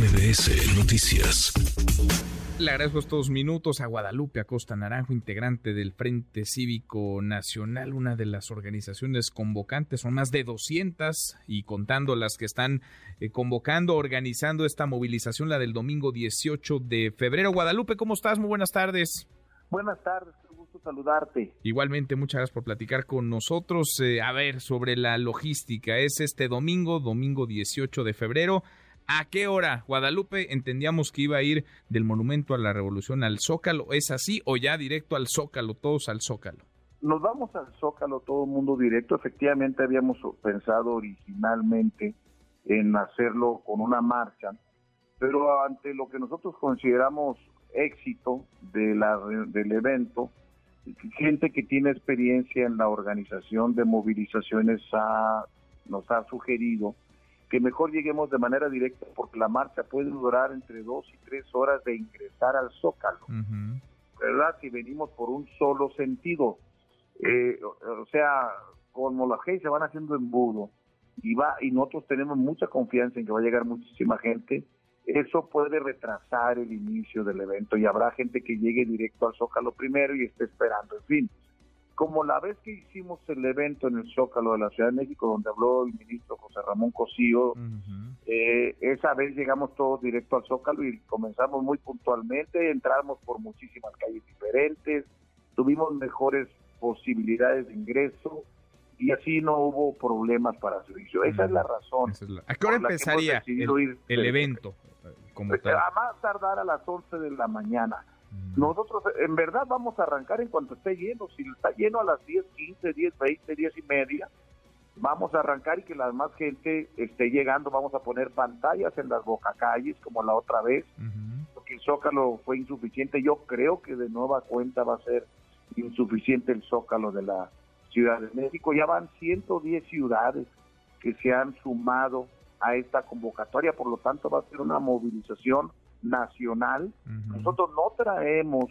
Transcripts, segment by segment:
MBS Noticias. Le agradezco estos minutos a Guadalupe Acosta Naranjo, integrante del Frente Cívico Nacional, una de las organizaciones convocantes. Son más de 200 y contando las que están eh, convocando, organizando esta movilización, la del domingo 18 de febrero. Guadalupe, ¿cómo estás? Muy buenas tardes. Buenas tardes, qué gusto saludarte. Igualmente, muchas gracias por platicar con nosotros. Eh, a ver, sobre la logística, es este domingo, domingo 18 de febrero. ¿A qué hora? Guadalupe, entendíamos que iba a ir del Monumento a la Revolución al Zócalo. ¿Es así o ya directo al Zócalo, todos al Zócalo? Nos vamos al Zócalo, todo el mundo directo. Efectivamente, habíamos pensado originalmente en hacerlo con una marcha, pero ante lo que nosotros consideramos éxito de la, del evento, gente que tiene experiencia en la organización de movilizaciones ha, nos ha sugerido que mejor lleguemos de manera directa porque la marcha puede durar entre dos y tres horas de ingresar al Zócalo, ¿verdad? Si venimos por un solo sentido, eh, o sea, como la gente se van haciendo embudo y va y nosotros tenemos mucha confianza en que va a llegar muchísima gente, eso puede retrasar el inicio del evento y habrá gente que llegue directo al Zócalo primero y esté esperando, en fin como la vez que hicimos el evento en el Zócalo de la Ciudad de México, donde habló el ministro José Ramón Cosío, eh, esa vez llegamos todos directo al Zócalo y comenzamos muy puntualmente, entramos por muchísimas calles diferentes, tuvimos mejores posibilidades de ingreso y así no hubo problemas para servicio. Esa es la razón. ¿A qué hora empezaría el, evento? Como pues, A más tardar a las 11 de la mañana. Nosotros en verdad vamos a arrancar en cuanto esté lleno. Si está lleno a las 10, 15, 10, 20, 10 y media, vamos a arrancar y que la demás gente esté llegando. Vamos a poner pantallas en las bocacalles como la otra vez, porque el Zócalo fue insuficiente. Yo creo que de nueva cuenta va a ser insuficiente el Zócalo de la Ciudad de México. Ya van 110 ciudades que se han sumado a esta convocatoria, por lo tanto va a ser una movilización nacional. Nosotros no traemos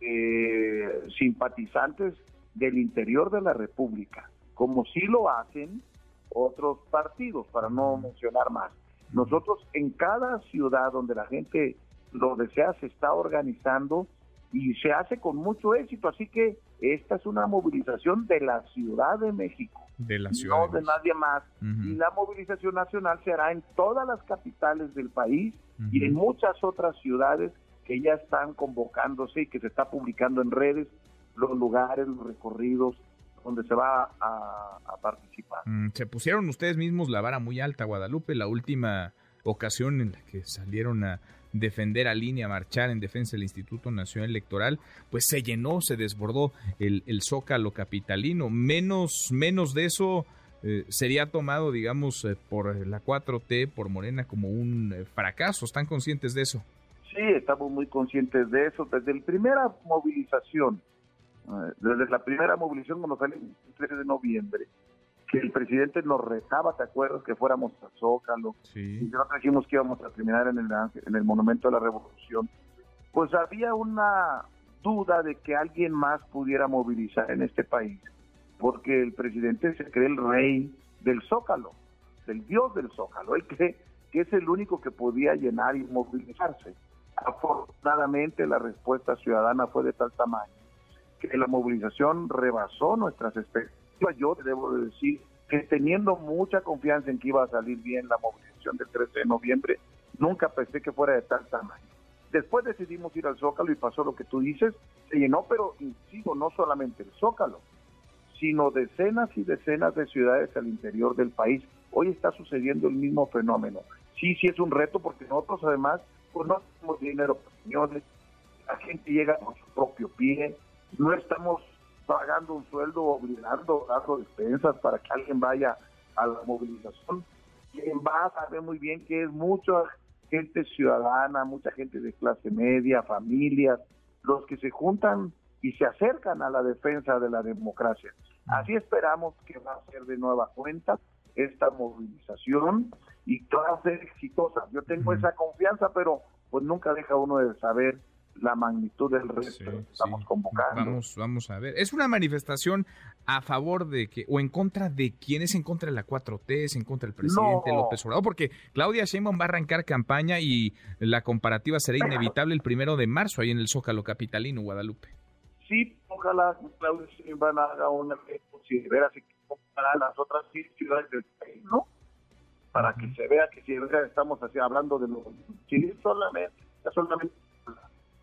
eh, simpatizantes del interior de la República, como sí lo hacen otros partidos, para no mencionar más. Nosotros en cada ciudad donde la gente lo desea se está organizando y se hace con mucho éxito, así que esta es una movilización de la Ciudad de México, de la ciudad no de nadie más. Y la movilización nacional se hará en todas las capitales del país y en muchas otras ciudades que ya están convocándose y que se está publicando en redes los lugares, los recorridos donde se va a, participar. Mm, se pusieron ustedes mismos la vara muy alta, Guadalupe, la última ocasión en la que salieron a defender a línea, marchar en defensa del Instituto Nacional Electoral, pues se llenó, se desbordó el, el zócalo capitalino. Menos, menos de eso eh, sería tomado, digamos, eh, por la 4T, por Morena, como un eh, fracaso. ¿Están conscientes de eso? Sí, estamos muy conscientes de eso. Desde la primera movilización, desde la primera movilización cuando salió el 13 de noviembre, que el presidente nos retaba, ¿te acuerdas? Que fuéramos a Zócalo. Sí. Y nosotros dijimos que íbamos a terminar en el, en el Monumento de la Revolución. Pues había una duda de que alguien más pudiera movilizar en este país, porque el presidente se cree el rey del Zócalo, del dios del Zócalo. Él cree que es el único que podía llenar y movilizarse. Afortunadamente la respuesta ciudadana fue de tal tamaño que la movilización rebasó nuestras expectativas yo debo decir que teniendo mucha confianza en que iba a salir bien la movilización del 13 de noviembre, nunca pensé que fuera de tal tamaño. Después decidimos ir al Zócalo y pasó lo que tú dices, se llenó, pero insisto, no solamente el Zócalo, sino decenas y decenas de ciudades al interior del país. Hoy está sucediendo el mismo fenómeno. Sí, sí es un reto porque nosotros además pues no tenemos dinero para la gente llega con su propio pie, no estamos pagando un sueldo, obligando, dando despensas para que alguien vaya a la movilización. Quien va sabe muy bien que es mucha gente ciudadana, mucha gente de clase media, familias, los que se juntan y se acercan a la defensa de la democracia. Así esperamos que va a ser de nueva cuenta esta movilización y que va a ser exitosa. Yo tengo esa confianza, pero pues nunca deja uno de saber la magnitud del resto que estamos convocando. Vamos, vamos a ver. Es una manifestación a favor de que, o en contra de quién es en contra de la 4T, es en contra del presidente López Obrador, porque Claudia Sheinbaum va a arrancar campaña y la comparativa será inevitable el primero de marzo ahí en el Zócalo Capitalino, Guadalupe. Sí, ojalá Claudia Sheinbaum haga una considera así para las otras ciudades del país, ¿no? Para que se vea que si estamos así hablando de lo si solamente, solamente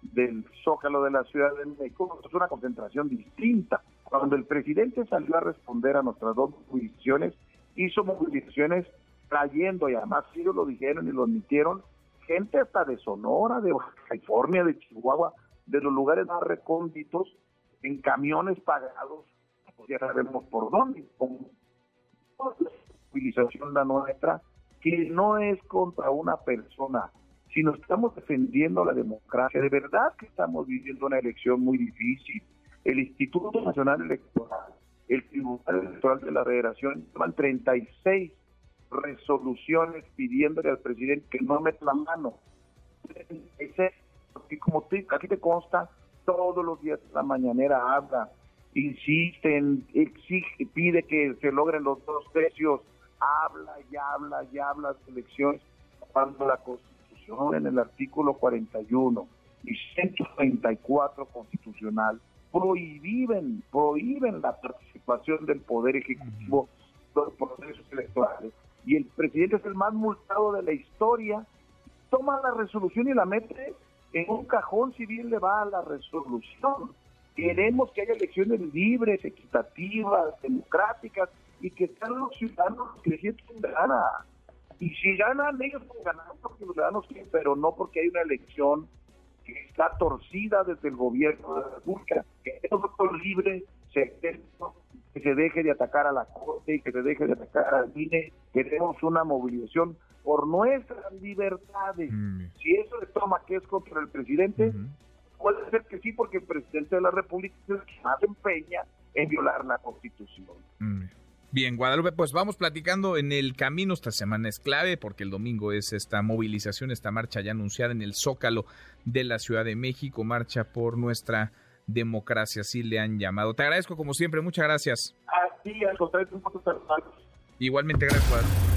del Zócalo de la Ciudad de México, es una concentración distinta. Cuando el presidente salió a responder a nuestras dos movilizaciones, hizo movilizaciones trayendo, y además ellos lo dijeron y lo admitieron, gente hasta de Sonora, de California, de Chihuahua, de los lugares más recónditos, en camiones pagados, pues ya sabemos por dónde, con movilización la nuestra, que no es contra una persona, si nos estamos defendiendo la democracia, de verdad que estamos viviendo una elección muy difícil. El Instituto Nacional Electoral, el Tribunal Electoral de la Federación, toman 36 resoluciones pidiéndole al presidente que no meta la mano. Ese, porque como te, aquí te consta, todos los días la mañanera habla, insiste, exige, pide que se logren los dos tercios, habla y habla y habla de elecciones cuando la Constitución en el artículo 41 y 134 constitucional prohíben, prohíben la participación del Poder Ejecutivo en los procesos electorales. Y el presidente es el más multado de la historia. Toma la resolución y la mete en un cajón si bien le va a la resolución. Queremos que haya elecciones libres, equitativas, democráticas y que sean los ciudadanos que sienten gana. Y si ganan, ellos van ganar porque los ciudadanos quieren, pero no porque hay una elección que está torcida desde el gobierno de la República. Que el voto libre, que se deje de atacar a la Corte y que se deje de atacar al INE. Queremos una movilización por nuestras libertades. Mm. Si eso le toma que es contra el presidente, puede ser que sí, porque el presidente de la República es el que más empeña en violar la Constitución. Mm. Bien, Guadalupe, pues vamos platicando en el camino. Esta semana es clave porque el domingo es esta movilización, esta marcha ya anunciada en el Zócalo de la Ciudad de México, marcha por nuestra democracia, así le han llamado. Te agradezco como siempre, muchas gracias. Así, al contrario, un poco Igualmente, gracias, Guadalupe.